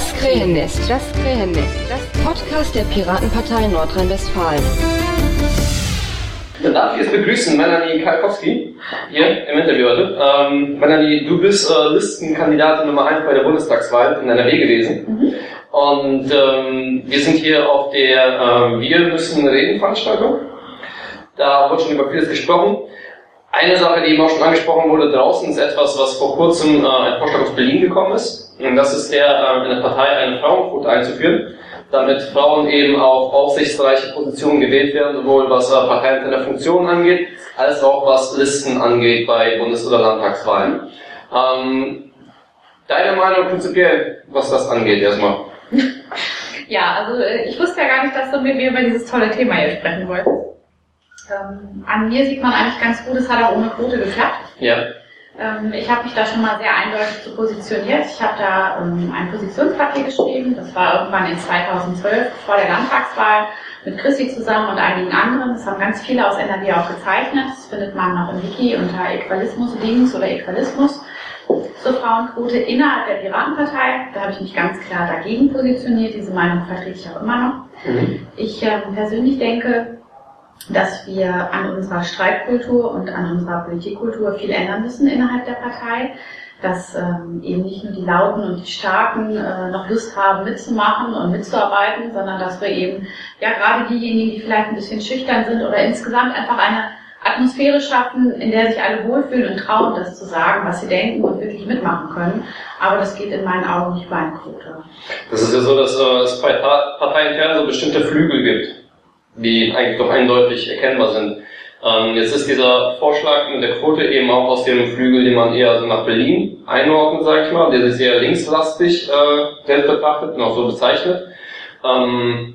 Das Krähennest, das Krähennest, das Podcast der Piratenpartei Nordrhein-Westfalen. Dann darf ich jetzt begrüßen Melanie Kalkowski hier im Interview heute. Ähm, Melanie, du bist äh, Listenkandidatin Nummer 1 bei der Bundestagswahl in NRW gewesen. Mhm. Und ähm, wir sind hier auf der äh, Wir müssen reden Veranstaltung. Da wurde schon über vieles gesprochen. Eine Sache, die eben auch schon angesprochen wurde draußen, ist etwas, was vor kurzem äh, ein Vorschlag aus Berlin gekommen ist. Und das ist der, äh, in der Partei eine Frauenquote einzuführen, damit Frauen eben auf aufsichtsreiche Positionen gewählt werden, sowohl was äh, parteiinterne Funktionen angeht, als auch was Listen angeht bei Bundes- oder Landtagswahlen. Ähm, deine Meinung prinzipiell, was das angeht, erstmal? Ja, also äh, ich wusste ja gar nicht, dass du mit mir über dieses tolle Thema hier sprechen wolltest. Ähm, an mir sieht man eigentlich ganz gut, es hat auch ohne Quote geklappt. Ja. Ähm, ich habe mich da schon mal sehr eindeutig zu positioniert. Ich habe da ähm, ein Positionspapier geschrieben. Das war irgendwann in 2012 vor der Landtagswahl mit Chrissy zusammen und einigen anderen. Das haben ganz viele aus NRW auch gezeichnet. Das findet man noch im Wiki unter Equalismus links oder Equalismus zur Frauenquote innerhalb der Piratenpartei. Da habe ich mich ganz klar dagegen positioniert. Diese Meinung vertrete ich auch immer noch. Mhm. Ich äh, persönlich denke, dass wir an unserer Streitkultur und an unserer Politikkultur viel ändern müssen innerhalb der Partei, dass ähm, eben nicht nur die Lauten und die Starken äh, noch Lust haben mitzumachen und mitzuarbeiten, sondern dass wir eben ja gerade diejenigen, die vielleicht ein bisschen schüchtern sind oder insgesamt einfach eine Atmosphäre schaffen, in der sich alle wohlfühlen und trauen, das zu sagen, was sie denken und wirklich mitmachen können. Aber das geht in meinen Augen nicht bei einer Quote. Das ist ja so, dass äh, es bei Parteiintern so bestimmte Flügel gibt die eigentlich doch eindeutig erkennbar sind. Ähm, jetzt ist dieser Vorschlag mit der Quote eben auch aus dem Flügel, den man eher so nach Berlin einordnet, sag ich mal, der sich sehr linkslastig äh, betrachtet und auch so bezeichnet. Ähm,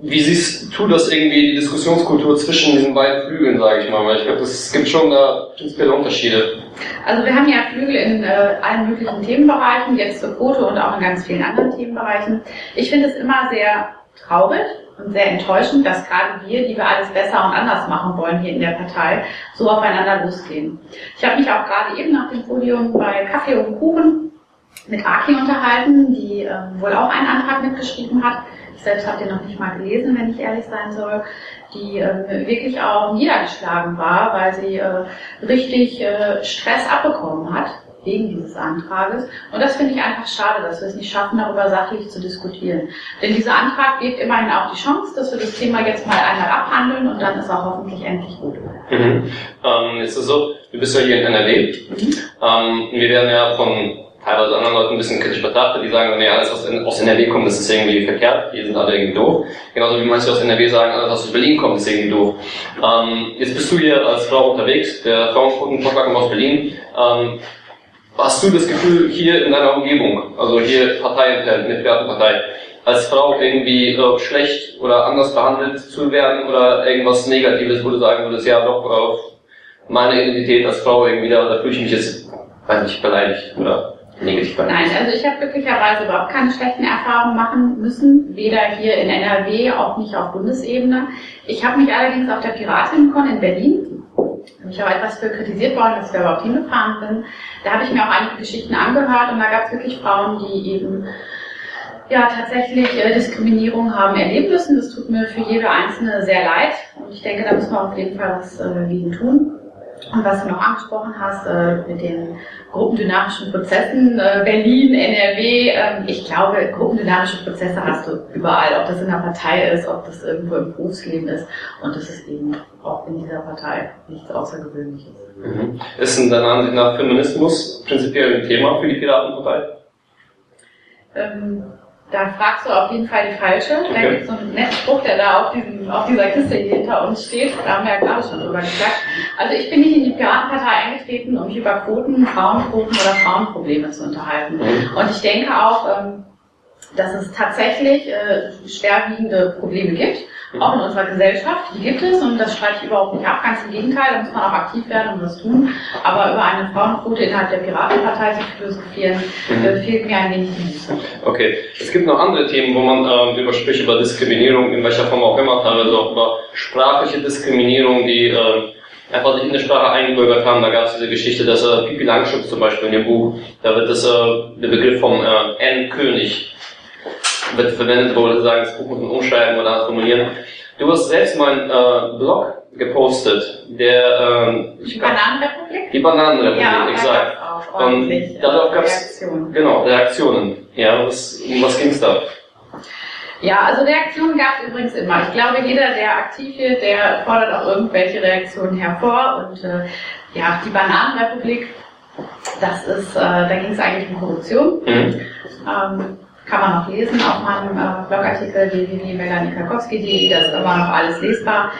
wie siehst du das irgendwie, die Diskussionskultur zwischen diesen beiden Flügeln, sage ich mal? Weil ich glaube, es gibt schon da prinzipielle Unterschiede. Also wir haben ja Flügel in äh, allen möglichen Themenbereichen, jetzt zur Quote und auch in ganz vielen anderen Themenbereichen. Ich finde es immer sehr traurig, und sehr enttäuschend, dass gerade wir, die wir alles besser und anders machen wollen hier in der Partei, so aufeinander losgehen. Ich habe mich auch gerade eben nach dem Podium bei Kaffee und Kuchen mit Aki unterhalten, die äh, wohl auch einen Antrag mitgeschrieben hat. Ich selbst habe den noch nicht mal gelesen, wenn ich ehrlich sein soll, die äh, wirklich auch niedergeschlagen war, weil sie äh, richtig äh, Stress abbekommen hat wegen dieses Antrages. Und das finde ich einfach schade, dass wir es nicht schaffen, darüber sachlich zu diskutieren. Denn dieser Antrag gibt immerhin auch die Chance, dass wir das Thema jetzt mal einmal abhandeln und dann ist auch hoffentlich endlich gut. Mhm. Ähm, jetzt ist es so, du bist ja hier in NRW. Mhm. Ähm, wir werden ja von teilweise anderen Leuten ein bisschen kritisch betrachtet, die sagen, nee, alles, was aus NRW kommt, das ist irgendwie verkehrt, die sind alle irgendwie doof. Genauso wie manche aus NRW sagen, alles, was aus Berlin kommt, ist irgendwie doof. Ähm, jetzt bist du hier als Frau unterwegs, der Frauenquotenvorschlag kommt aus Berlin. Ähm, Hast du das Gefühl, hier in deiner Umgebung, also hier parteiintern, in der als Frau irgendwie äh, schlecht oder anders behandelt zu werden oder irgendwas Negatives, wo du sagen würdest, ja doch, auf meine Identität als Frau irgendwie, da, da fühle ich mich jetzt, weiß nicht, beleidigt oder negativ behandelt? Nein, also ich habe glücklicherweise überhaupt keine schlechten Erfahrungen machen müssen, weder hier in NRW, auch nicht auf Bundesebene. Ich habe mich allerdings auf der Piratenkon in Berlin ich habe etwas für kritisiert worden, dass da überhaupt hingefahren bin. Da habe ich mir auch einige Geschichten angehört und da gab es wirklich Frauen, die eben ja tatsächlich äh, Diskriminierung haben erleben müssen. Das tut mir für jede einzelne sehr leid und ich denke, da müssen wir auf jeden Fall was äh, gegen tun. Und was du noch angesprochen hast äh, mit den gruppendynamischen Prozessen, äh, Berlin, NRW, äh, ich glaube, gruppendynamische Prozesse hast du überall, ob das in der Partei ist, ob das irgendwo im Berufsleben ist. Und das ist eben auch in dieser Partei nichts Außergewöhnliches. Mhm. Ist in deiner Ansicht nach Feminismus prinzipiell ein Thema für die Piratenpartei? Ähm, da fragst du auf jeden Fall die falsche. Okay. Da gibt es so einen netten Spruch, der da auf, diesem, auf dieser Kiste hier hinter uns steht. Da haben wir ja gerade schon drüber gesagt. Also ich bin nicht in die Piratenpartei eingetreten, um mich über Quoten, Frauenquoten oder Frauenprobleme zu unterhalten. Mhm. Und ich denke auch, ähm, dass es tatsächlich äh, schwerwiegende Probleme gibt auch in unserer Gesellschaft. Die gibt es und das streite ich überhaupt nicht ab. Ganz im Gegenteil, da muss man auch aktiv werden und das tun. Aber über eine Frauenquote innerhalb der Piratenpartei zu philosophieren, mhm. äh, fehlt mir ein wenig. Okay, es gibt noch andere Themen, wo man äh, über spricht, über Diskriminierung, in welcher Form auch immer, teilweise auch über sprachliche Diskriminierung, die äh, einfach sich in der Sprache eingebürgert haben. Da gab es diese Geschichte, dass äh, Pipi Langstrumpf zum Beispiel in dem Buch, da wird das, äh, der Begriff vom äh, N-König wird verwendet, wo wir sagen, das Buch muss man umschreiben oder formulieren. Du hast selbst mal einen äh, Blog gepostet, der ähm, die Bananenrepublik? Die Bananenrepublik, ja, exakt. Und darauf gab es genau Reaktionen. Ja, was, um was ging's da? Ja, also Reaktionen gab es übrigens immer. Ich glaube, jeder, der aktiv wird, der fordert auch irgendwelche Reaktionen hervor. Und äh, ja, die Bananenrepublik, das ist, äh, da ging es eigentlich um Korruption. Mhm. Ähm, kann man noch lesen auf meinem äh, Blogartikel www.melanikakowski.de, da ist immer noch alles lesbar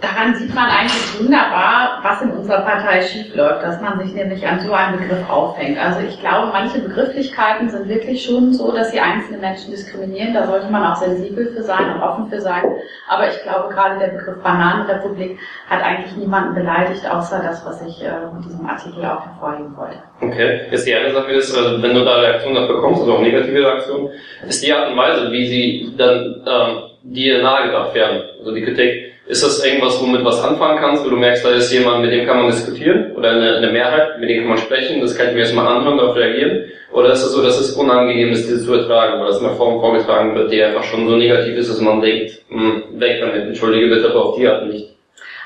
daran sieht man eigentlich wunderbar, was in unserer Partei schiefläuft, dass man sich nämlich an so einem Begriff aufhängt. Also ich glaube, manche Begrifflichkeiten sind wirklich schon so, dass sie einzelne Menschen diskriminieren. Da sollte man auch sensibel für sein und offen für sein. Aber ich glaube, gerade der Begriff Bananenrepublik hat eigentlich niemanden beleidigt, außer das, was ich äh, mit diesem Artikel auch hervorheben wollte. Okay. Jetzt die eine Sache ist, also wenn du da Reaktionen dafür bekommst, also auch negative Reaktionen, ist die Art und Weise, wie sie dann ähm, dir nahegebracht werden, also die Kritik ist das irgendwas, womit was anfangen kannst, wo du merkst, da ist jemand, mit dem kann man diskutieren oder eine, eine Mehrheit, mit dem kann man sprechen, das kann ich mir erstmal anhören, darauf reagieren? Oder ist es so, dass es unangenehm ist, diese zu ertragen, weil das in einer Form vorgetragen wird, die einfach schon so negativ ist, dass man denkt, hm, weg damit, entschuldige bitte, aber auf die Art nicht?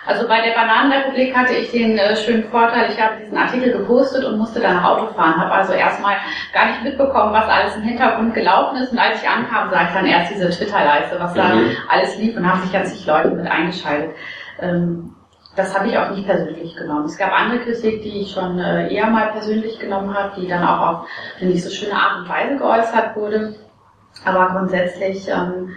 Also bei der Bananenrepublik hatte ich den äh, schönen Vorteil, ich habe diesen Artikel gepostet und musste dann Auto fahren, habe also erstmal gar nicht mitbekommen, was alles im Hintergrund gelaufen ist und als ich ankam, sah ich dann erst diese Twitter-Leiste, was da mhm. alles lief und haben sich ganz zig Leute mit eingeschaltet. Ähm, das habe ich auch nicht persönlich genommen. Es gab andere Kritik, die ich schon äh, eher mal persönlich genommen habe, die dann auch auf eine nicht so schöne Art und Weise geäußert wurde. Aber grundsätzlich ähm,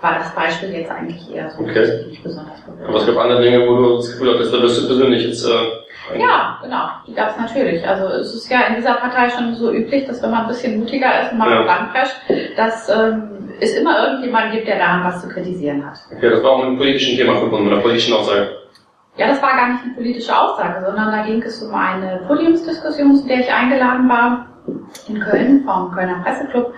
war das Beispiel jetzt eigentlich eher so okay. nicht besonders berührend. Aber es gab andere Dinge, wo du das Gefühl hattest, da bist du persönlich jetzt. Äh, ja, genau, die gab es natürlich. Also es ist ja in dieser Partei schon so üblich, dass wenn man ein bisschen mutiger ist und mal ja. dass ähm, es immer irgendjemand gibt, der daran was zu kritisieren hat. Okay, das war auch mit einem politischen Thema verbunden, mit einer politischen Aussage. Ja, das war gar nicht eine politische Aussage, sondern da ging es um eine Podiumsdiskussion, zu der ich eingeladen war in Köln vom Kölner Presseclub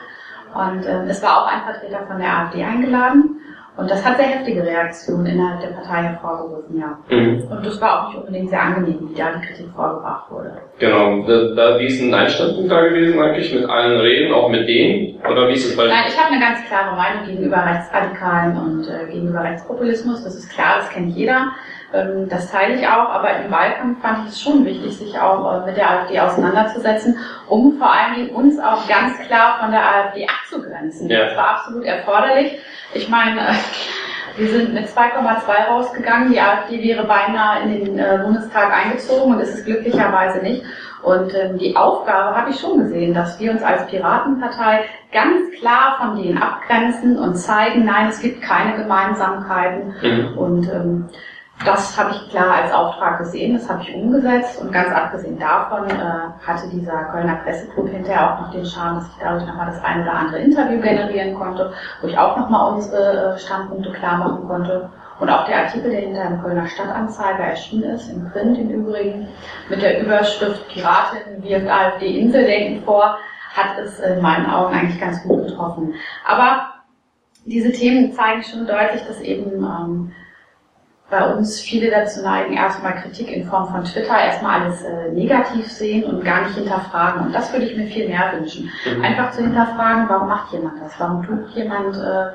und äh, es war auch ein Vertreter von der AfD eingeladen. Und das hat sehr heftige Reaktionen innerhalb der Partei hervorgerufen, ja. Mhm. Und das war auch nicht unbedingt sehr angenehm, wie da die Kritik vorgebracht wurde. Genau. Da, da, wie ist ein Einstandpunkt da gewesen eigentlich? Mit allen Reden, auch mit denen? Oder wie ist es bei Nein, ich habe eine ganz klare Meinung gegenüber Rechtsradikalen und äh, gegenüber Rechtspopulismus. Das ist klar, das kennt jeder. Ähm, das teile ich auch, aber im Wahlkampf fand ich es schon wichtig, sich auch äh, mit der AfD auseinanderzusetzen, um vor allem uns auch ganz klar von der AfD abzugrenzen. Ja. Das war absolut erforderlich. Ich meine, äh, wir sind mit 2,2 rausgegangen. Die AfD wäre beinahe in den äh, Bundestag eingezogen und ist es glücklicherweise nicht. Und ähm, die Aufgabe habe ich schon gesehen, dass wir uns als Piratenpartei ganz klar von denen abgrenzen und zeigen, nein, es gibt keine Gemeinsamkeiten. Mhm. Und ähm, das habe ich klar als Auftrag gesehen, das habe ich umgesetzt und ganz abgesehen davon äh, hatte dieser Kölner Presseclub hinterher auch noch den Charme, dass ich dadurch nochmal das ein oder andere Interview generieren konnte, wo ich auch nochmal unsere äh, Standpunkte klar machen konnte. Und auch der Artikel, der hinter dem Kölner Stadtanzeiger erschienen ist, im Print im Übrigen, mit der Überschrift Piratin wirft AfD Inseldenken vor, hat es in meinen Augen eigentlich ganz gut getroffen. Aber diese Themen zeigen schon deutlich, dass eben ähm, bei uns viele dazu neigen, erstmal Kritik in Form von Twitter erstmal alles äh, negativ sehen und gar nicht hinterfragen. Und das würde ich mir viel mehr wünschen. Mhm. Einfach zu hinterfragen, warum macht jemand das? Warum tut jemand, äh,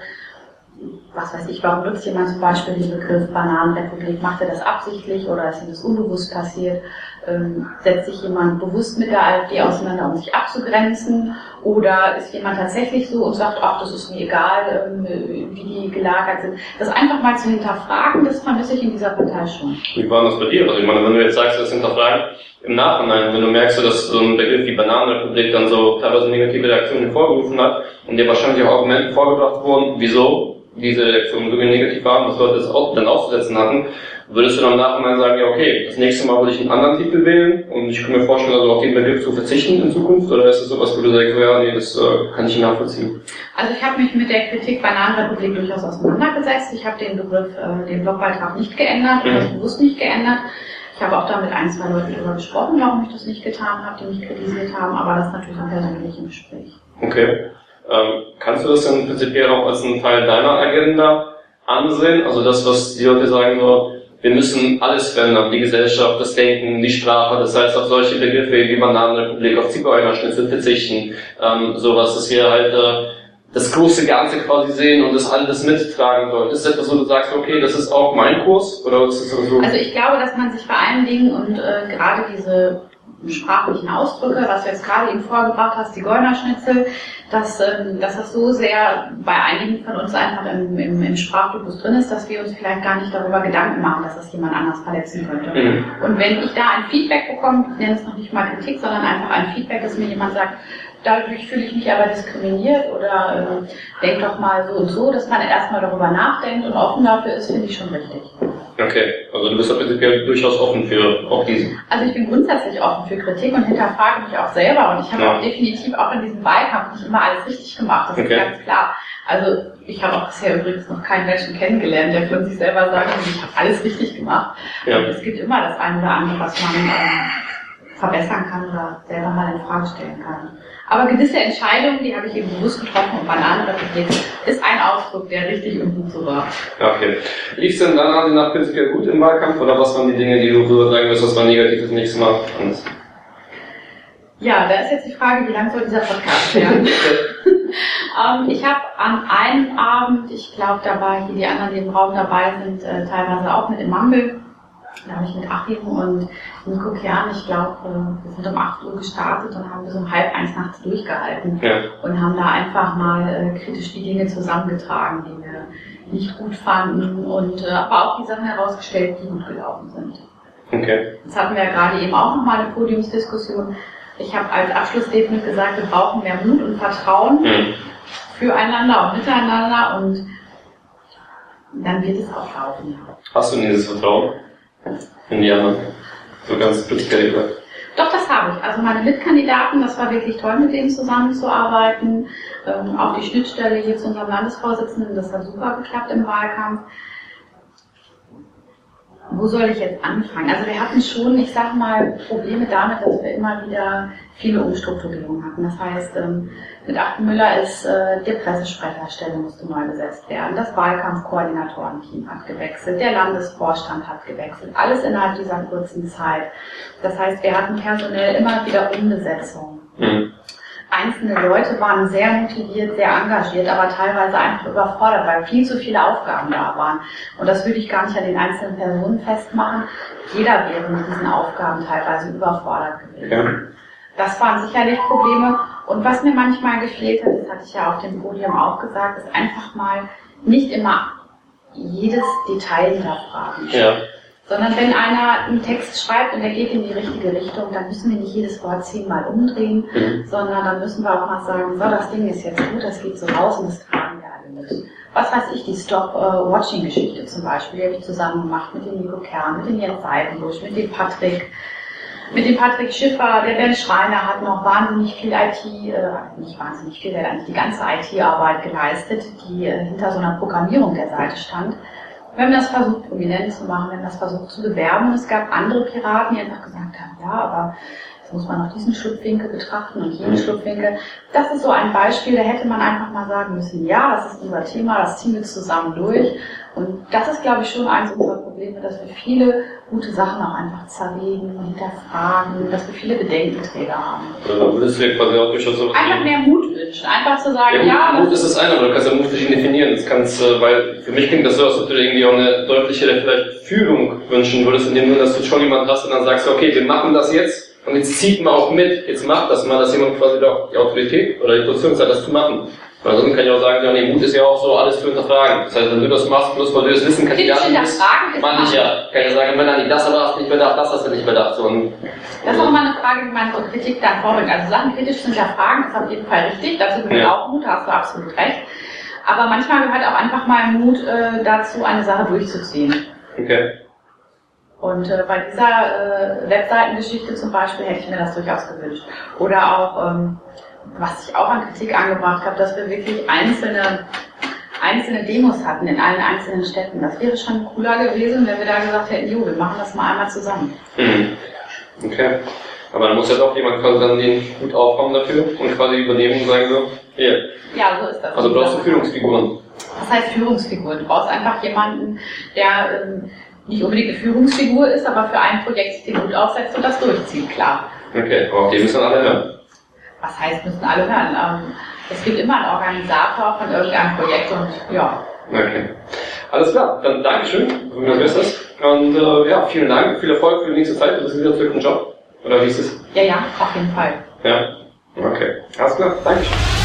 was weiß ich, warum nutzt jemand zum Beispiel den Begriff Bananenrepublik? Macht er das absichtlich oder ist ihm das unbewusst passiert? Ähm, setzt sich jemand bewusst mit der AfD auseinander, um sich abzugrenzen? Oder ist jemand tatsächlich so und sagt, ach, das ist mir egal, ähm, wie die gelagert sind? Das einfach mal zu hinterfragen, das vermisse ich in dieser Partei schon. Wie war das bei dir? Also ich meine, wenn du jetzt sagst, das hinterfragen, im Nachhinein, wenn du merkst, dass so ein Begriff wie Bananenrepublik dann so teilweise negative Reaktionen hervorgerufen hat und dir wahrscheinlich auch Argumente vorgebracht wurden, wieso diese Reaktionen so negativ waren, dass Leute das auch dann auszusetzen hatten, würdest du dann im Nachhinein sagen, ja okay, das nächste Mal würde ich einen anderen Titel wählen und ich kann mir vorstellen, also auf den Begriff zu verzichten in Zukunft oder ist das sowas, wo du sagst, ja nee, das äh, kann ich nachvollziehen? Also ich habe mich mit der Kritik Bananenrepublik durchaus auseinandergesetzt. Ich habe den Begriff, äh, den Blogbeitrag nicht geändert, mhm. das bewusst nicht geändert. Ich habe auch da mit ein, zwei Leuten darüber gesprochen, warum ich das nicht getan habe, die mich kritisiert haben, aber das natürlich im persönlichen Gespräch. Okay. Ähm, kannst du das dann prinzipiell auch als einen Teil deiner Agenda ansehen? Also das, was die Leute sagen, so, wir müssen alles verändern, die Gesellschaft, das Denken, die Sprache, das heißt auf solche Begriffe wie Bananenrepublik, auf Zigeunerschnitzel verzichten, ähm, sowas, dass wir halt äh, das große Ganze quasi sehen und das alles mittragen sollen. Ist das etwas, wo du sagst, okay, das ist auch mein Kurs? Oder ist das so? Also ich glaube, dass man sich vor allen Dingen und äh, gerade diese sprachlichen Ausdrücke, was du jetzt gerade eben vorgebracht hast, die Geunerschnitzel, dass, ähm, dass das so sehr bei einigen von uns einfach im, im, im Sprachtypus drin ist, dass wir uns vielleicht gar nicht darüber Gedanken machen, dass das jemand anders verletzen könnte. Mhm. Und wenn ich da ein Feedback bekomme, ich nenne es noch nicht mal Kritik, sondern einfach ein Feedback, dass mir jemand sagt, dadurch fühle ich mich aber diskriminiert oder äh, denk doch mal so und so, dass man erstmal darüber nachdenkt und offen dafür ist, finde ich schon richtig. Okay, also du bist ja prinzipiell durchaus offen für auch diesen. Also ich bin grundsätzlich offen für Kritik und hinterfrage mich auch selber und ich habe ja. auch definitiv auch in diesem Wahlkampf nicht immer alles richtig gemacht, das okay. ist ganz klar. Also ich habe auch bisher übrigens noch keinen Menschen kennengelernt, der von sich selber sagt, ich habe alles richtig gemacht. Ja. Und es gibt immer das eine oder andere, was man ähm, verbessern kann oder selber mal in Frage stellen kann. Aber gewisse Entscheidungen, die habe ich eben bewusst getroffen und Bananenrepublik ist ein Ausdruck, der richtig und gut so war. Okay. Lief es denn dann nach prinzipiell gut im Wahlkampf oder was waren die Dinge, die du so sagen wirst, was war negativ das nächste Mal? Ja, da ist jetzt die Frage, wie lang soll dieser Podcast werden? ähm, ich habe an einem Abend, ich glaube, da war hier die anderen, die im Raum dabei sind, äh, teilweise auch mit im Mumble da habe ich mit Achim und Nico Kern, ich glaube, wir sind um 8 Uhr gestartet und haben bis um halb eins nachts durchgehalten ja. und haben da einfach mal äh, kritisch die Dinge zusammengetragen, die wir nicht gut fanden und äh, aber auch die Sachen herausgestellt, die gut gelaufen sind. Okay. Jetzt hatten wir ja gerade eben auch nochmal eine Podiumsdiskussion. Ich habe als Abschlussstatement gesagt, wir brauchen mehr Mut und Vertrauen mhm. füreinander und miteinander und dann wird es auch laufen. Hast du dieses Vertrauen? In die anderen. So ganz prinzipiell. Doch, das habe ich. Also meine Mitkandidaten, das war wirklich toll, mit denen zusammenzuarbeiten. Ähm, auch die Schnittstelle hier zu unserem Landesvorsitzenden, das hat super geklappt im Wahlkampf wo soll ich jetzt anfangen? Also wir hatten schon, ich sag mal, Probleme damit, dass wir immer wieder viele Umstrukturierungen hatten. Das heißt, ähm, mit Achten Müller ist äh, die Pressesprecherstelle musste neu besetzt werden. Das Wahlkampfkoordinatorenteam hat gewechselt. Der Landesvorstand hat gewechselt. Alles innerhalb dieser kurzen Zeit. Das heißt, wir hatten personell immer wieder Umbesetzungen. Mhm einzelne Leute waren sehr motiviert, sehr engagiert, aber teilweise einfach überfordert, weil viel zu viele Aufgaben da waren. Und das würde ich gar nicht an den einzelnen Personen festmachen. Jeder wäre mit diesen Aufgaben teilweise überfordert gewesen. Ja. Das waren sicherlich Probleme. Und was mir manchmal gefehlt hat, das hatte ich ja auf dem Podium auch gesagt, ist einfach mal nicht immer jedes Detail hinterfragen. Ja. Sondern wenn einer einen Text schreibt und er geht in die richtige Richtung, dann müssen wir nicht jedes Wort zehnmal umdrehen, mhm. sondern dann müssen wir auch mal sagen, so, das Ding ist jetzt gut, das geht so raus und das tragen wir alle mit. Was weiß ich, die Stop-Watching-Geschichte zum Beispiel, die habe ich zusammen gemacht mit dem Nico Kern, mit dem Jens Seidenbusch, mit dem Patrick, mit dem Patrick Schiffer, der Ben Schreiner hat noch wahnsinnig viel IT, äh, nicht wahnsinnig viel, der hat eigentlich die ganze IT-Arbeit geleistet, die äh, hinter so einer Programmierung der Seite stand. Wir haben das versucht, prominent zu machen, wir haben das versucht zu bewerben es gab andere Piraten, die einfach gesagt haben, ja, aber jetzt muss man noch diesen Schlupfwinkel betrachten und jenen Schlupfwinkel. Das ist so ein Beispiel, da hätte man einfach mal sagen müssen, ja, das ist unser Thema, das ziehen wir zusammen durch. Und das ist, glaube ich, schon eines unserer Probleme, dass wir viele gute Sachen auch einfach zerlegen, hinterfragen, dass wir viele Bedenkenträger haben. Oder würdest du ja quasi auch durchaus so Einfach mehr Mut wünschen, einfach zu sagen, ja. ja Mut ist das eine, aber du kannst ja Mut verschieden definieren. Das kannst, äh, weil für mich klingt das so, als ob du irgendwie auch eine deutlichere vielleicht Fühlung wünschen würdest, indem du, dass du schon jemand hast und dann sagst, okay, wir machen das jetzt und jetzt zieht man auch mit, jetzt macht das mal, dass jemand quasi doch die Autorität oder die Position hat, das zu machen. Weil ansonsten kann ich auch sagen, ja, nee, Mut ist ja auch so, alles zu hinterfragen. Das heißt, wenn du das machst, bloß weil du das Wissen nicht ja. Kann ich sagen, wenn dann das aber hast nicht bedacht, das hast du nicht bedacht. So, das ist auch mal eine Frage, wie man so Kritik dann vorbringt. Also Sachen kritisch zu hinterfragen ist auf jeden Fall richtig. Dazu gehört ja. auch Mut, da hast du absolut recht. Aber manchmal gehört auch einfach mal Mut äh, dazu, eine Sache durchzuziehen. Okay. Und äh, bei dieser äh, Webseitengeschichte zum Beispiel hätte ich mir das durchaus gewünscht. Oder auch ähm, was ich auch an Kritik angebracht habe, dass wir wirklich einzelne, einzelne Demos hatten in allen einzelnen Städten. Das wäre schon cooler gewesen, wenn wir da gesagt hätten, jo, wir machen das mal einmal zusammen. Mhm. Okay. Aber dann muss ja doch jemand quasi dann den Hut aufkommen dafür und quasi übernehmen und sagen so, hier. Ja, so ist das. Also brauchst du Führungsfiguren. Was heißt Führungsfigur? Du brauchst einfach jemanden, der ähm, nicht unbedingt eine Führungsfigur ist, aber für ein Projekt sich den Hut aufsetzt und das durchzieht, klar. Okay, aber auf den müssen alle hören. Was heißt, müssen alle hören? Ähm, es gibt immer einen Organisator von irgendeinem Projekt und ja. Okay. Alles klar, dann Dankeschön, das Bestes. Und äh, ja, vielen Dank, viel Erfolg für die nächste Zeit. Du bist wieder zurück im Job. Oder wie ist es? Ja, ja, auf jeden Fall. Ja. Okay. Alles klar, Dankeschön.